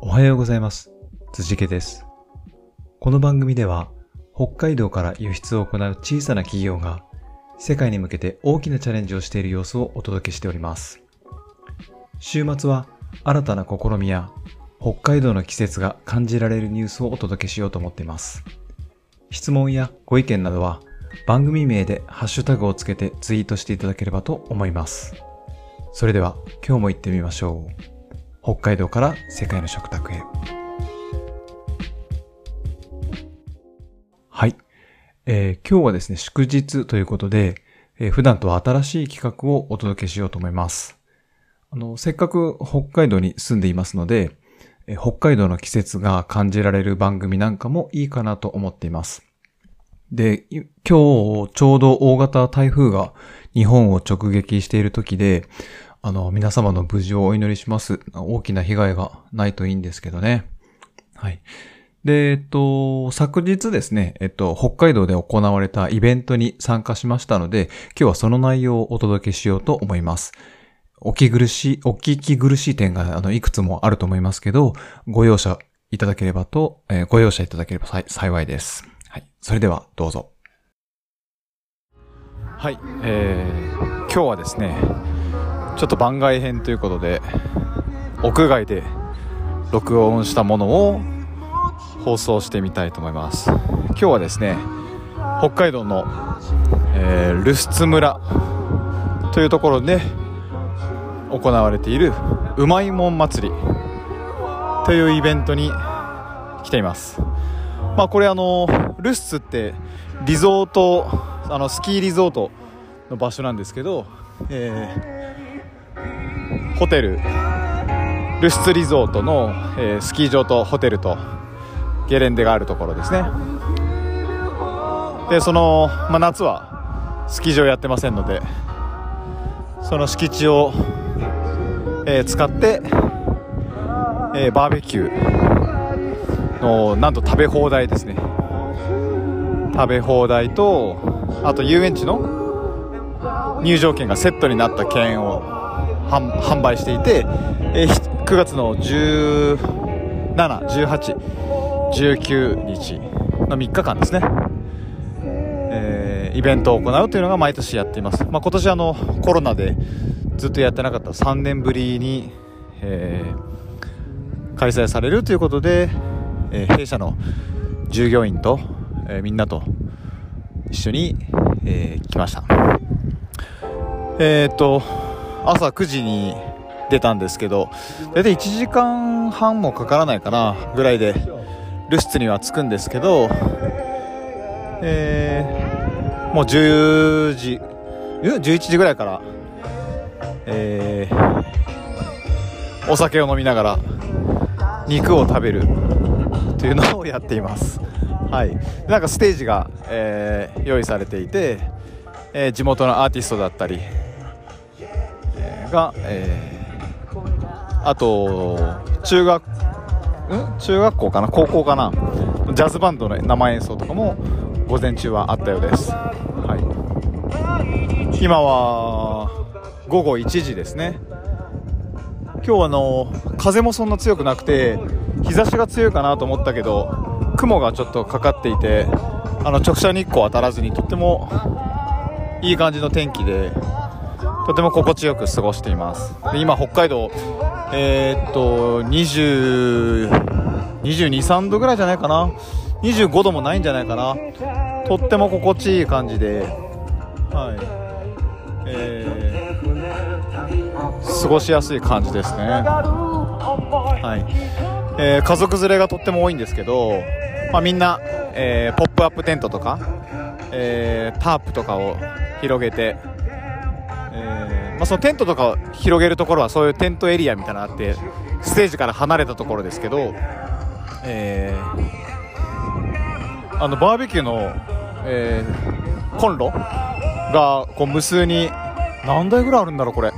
おはようございます。辻家です。この番組では、北海道から輸出を行う小さな企業が、世界に向けて大きなチャレンジをしている様子をお届けしております。週末は、新たな試みや、北海道の季節が感じられるニュースをお届けしようと思っています。質問やご意見などは、番組名でハッシュタグをつけてツイートしていただければと思います。それでは今日も行ってみましょう。北海道から世界の食卓へ。はい。えー今日はですね、祝日ということで、えー普段とは新しい企画をお届けしようと思います。あの、せっかく北海道に住んでいますので、えー北海道の季節が感じられる番組なんかもいいかなと思っています。で、今日ちょうど大型台風が日本を直撃している時で、あの、皆様の無事をお祈りします。大きな被害がないといいんですけどね。はい。で、えっと、昨日ですね、えっと、北海道で行われたイベントに参加しましたので、今日はその内容をお届けしようと思います。お聞き苦しい、お聞き苦しい点が、あの、いくつもあると思いますけど、ご容赦いただければと、えーご容赦いただければ幸いです。はい。それでは、どうぞ。はい、えー、今日はですね、ちょっと番外編ということで、屋外で録音したものを放送してみたいと思います。今日はですね、北海道の、えー、留守津村というところで行われているうまいもん祭りというイベントに来ています。まあこれあのルスツってリゾートあのスキーリゾートの場所なんですけど、えーホテル。ルスツリゾートの、えースキー場とホテルとゲレンデがあるところですね。でその、まあ、夏はスキー場やってませんのでその敷地を、えー使って、えーバーベキューのなんと食べ放題ですね。食べ放題とあと遊園地の入場券がセットになった券を販売していて、え9月の171819日の3日間ですね、えイベントを行うというのが毎年やっています、まあ、今年あのコロナでずっとやってなかった3年ぶりに、えー開催されるということで、えー弊社の従業員と、えーみんなと一緒に、えー来ました。えーっと朝9時に出たんですけど大体1時間半もかからないかなぐらいで留守には着くんですけど、えーもう10時11時ぐらいから、えーお酒を飲みながら肉を食べる。というのをやっています。はい、なんかステージが、えー用意されていて、えー地元のアーティストだったり、えーが、えーあと中学ん？中学校かな？高校かな？ジャズバンドの生演奏とかも午前中はあったようです。はい、今は午後1時ですね。今日あの風もそんな強くなくて日差しが強いかなと思ったけど雲がちょっとかかっていてあの直射日光当たらずにとってもいい感じの天気でとても心地よく過ごしています。で今北海道えーっと2223度ぐらいじゃないかな？25度もないんじゃないかな？とっても心地いい感じではい。えー過ごしやすい感じですね。はいえー家族連れがとっても多いんですけど、まあ、みんな、えーポップアップテントとか、えータープとかを広げて、えまあ、そのテントとかを広げるところはそういうテントエリアみたいなのあってステージから離れたところですけど、えあのバーベキューの、えコンロがこう無数に何台ぐらいあるんだろうこれ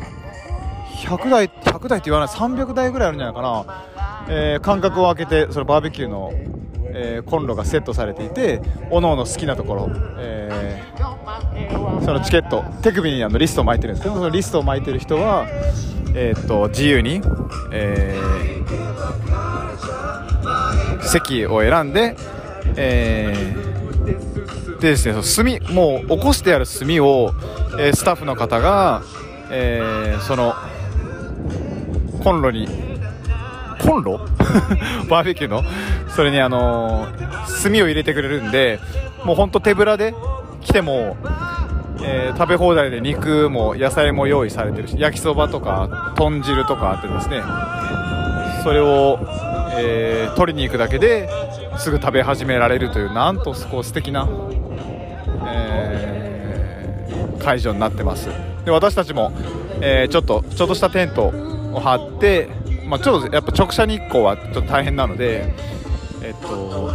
100台100台って言わない300台ぐらいあるんじゃないかな、えー間隔を空けてそのバーベキューの、えーコンロがセットされていておのおの好きなところ、えーそのチケット手首にあのリストを巻いてるんですけどそのリストを巻いてる人は、えーっと自由に、えー席を選んで、えー、でですねその炭もう起こしてある炭を、えー、スタッフの方が、えー、そのコンロにコンロ？バーベキューの？それにあの炭を入れてくれるんでもうほんと手ぶらで来ても、えー、食べ放題で肉も野菜も用意されてるし焼きそばとか豚汁とかあってですね。それを、えー、取りに行くだけですぐ食べ始められるというなんとこう素敵な、えー、会場になってます。で私たちも、え、ちょっとちょっとしたテントを張って、まあ、ちょっとやっぱ直射日光はちょっと大変なのでえっと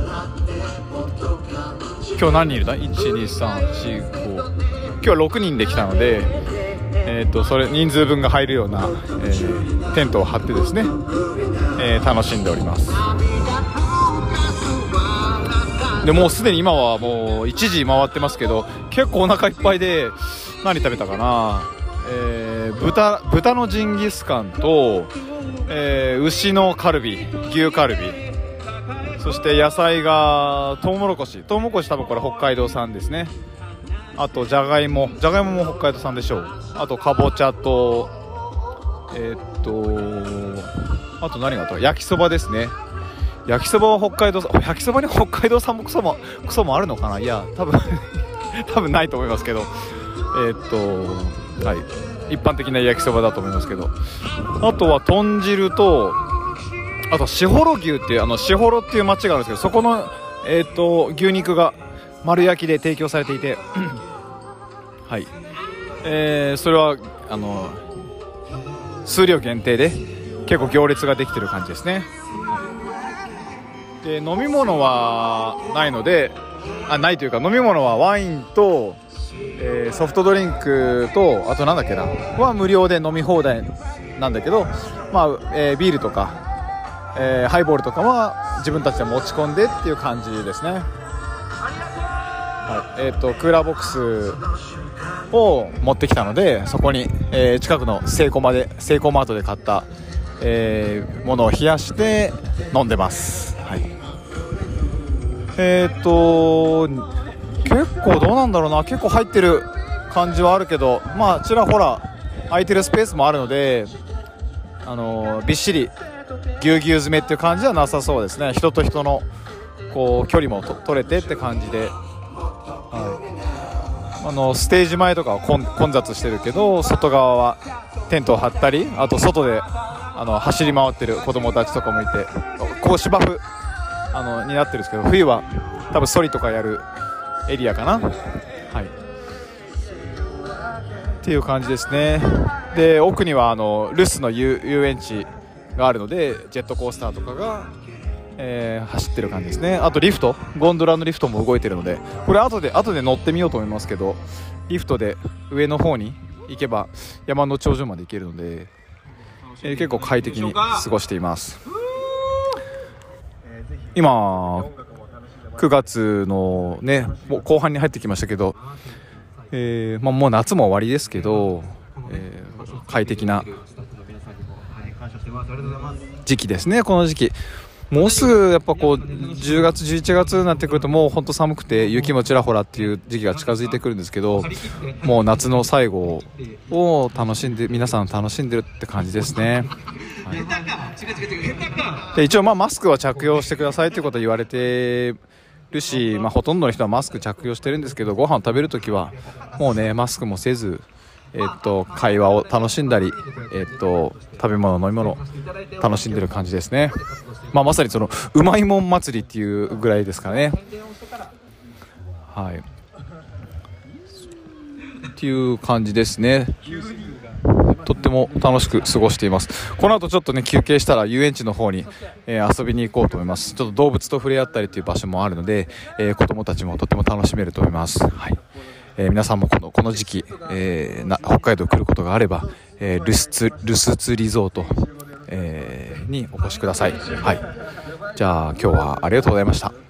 今日何人いるだ？12345今日は6人で来たのでえーと、それ人数分が入るような、えー、テントを張ってですね、えー、楽しんでおります。でもうすでに今はもう1時回ってますけど結構お腹いっぱいで何食べたかな、えー、豚豚のジンギスカンと、えー、牛のカルビ牛カルビ。そして野菜がトウモロコシ。トウモロコシ多分これ北海道産ですね。あとじゃがいもじゃがいもも北海道産でしょう。あとかぼちゃとえー、っとあと何があった？焼きそばですね。焼きそばは北海道焼きそばに北海道産もクソもクソもあるのかな？いや多分 多分ないと思いますけど。えー、っとはい。一般的な焼きそばだと思いますけど。あとは豚汁とあと士幌牛っていうあの士幌っていう町があるんですけどそこのえー、と牛肉が丸焼きで提供されていて はい、えー、それはあの数量限定で結構行列ができてる感じですね。で飲み物はないのであないというか飲み物はワインと、えー、ソフトドリンクとあとなんだっけなは無料で飲み放題なんだけど、まあえー、ビールとか、えー、ハイボールとかは自分たちで持ち込んでっていう感じですね。はい。えーと、クーラーボックスを持ってきたのでそこに、えー、近くのセイコマでセイコーマートで買った、えー、ものを冷やして飲んでます、はい、えっ、と結構どうなんだろうな。結構入ってる感じはあるけど。まあちらほら空いてるスペースもあるのであのびっしりぎゅうぎゅう詰めっていう感じはなさそうですね。人と人のこう距離も取れてって感じで。はい、あのステージ前とかは混雑してるけど外側はテントを張ったりあと外であの走り回ってる子供たちとかもいてこう芝生あのになってるんですけど冬は多分ソリとかやるエリアかな。はい。っていう感じですね。で奥にはあの留守の遊園地があるのでジェットコースターとかがえー、走ってる感じですね。あとリフト。ゴンドラのリフトも動いてるので。これ後で後で乗ってみようと思いますけどリフトで上の方に行けば山の頂上まで行けるので、えー、結構快適に過ごしています今9月のねもう後半に入ってきましたけど、えーまあ、もう夏も終わりですけど、えー、快適な時期ですねこの時期。もうすぐやっぱこう10月、11月になってくるともう本当寒くて雪もちらほらっていう時期が近づいてくるんですけどもう夏の最後を楽しんで皆さん楽しんでるって感じですね。はい、で一応まあマスクは着用してくださいということは言われてるし、まあ、ほとんどの人はマスク着用してるんですけどご飯を食べるときはもうねマスクもせずえっと、会話を楽しんだり、えっと、食べ物、飲み物楽しんでる感じですね。まあ、まさにそのうまいもん祭りっていうぐらいですかね。はい。っていう感じですね。とっても楽しく過ごしています。この後ちょっとね、休憩したら遊園地の方に、えー、遊びに行こうと思います。ちょっと動物と触れ合ったりっていう場所もあるので、えー、子供たちもとても楽しめると思います。はい。えー、皆さんもこのこの時期、えー、な北海道来ることがあれば、えー、ルスツルスツリゾート、えー、にお越しください。はい。じゃあ今日はありがとうございました。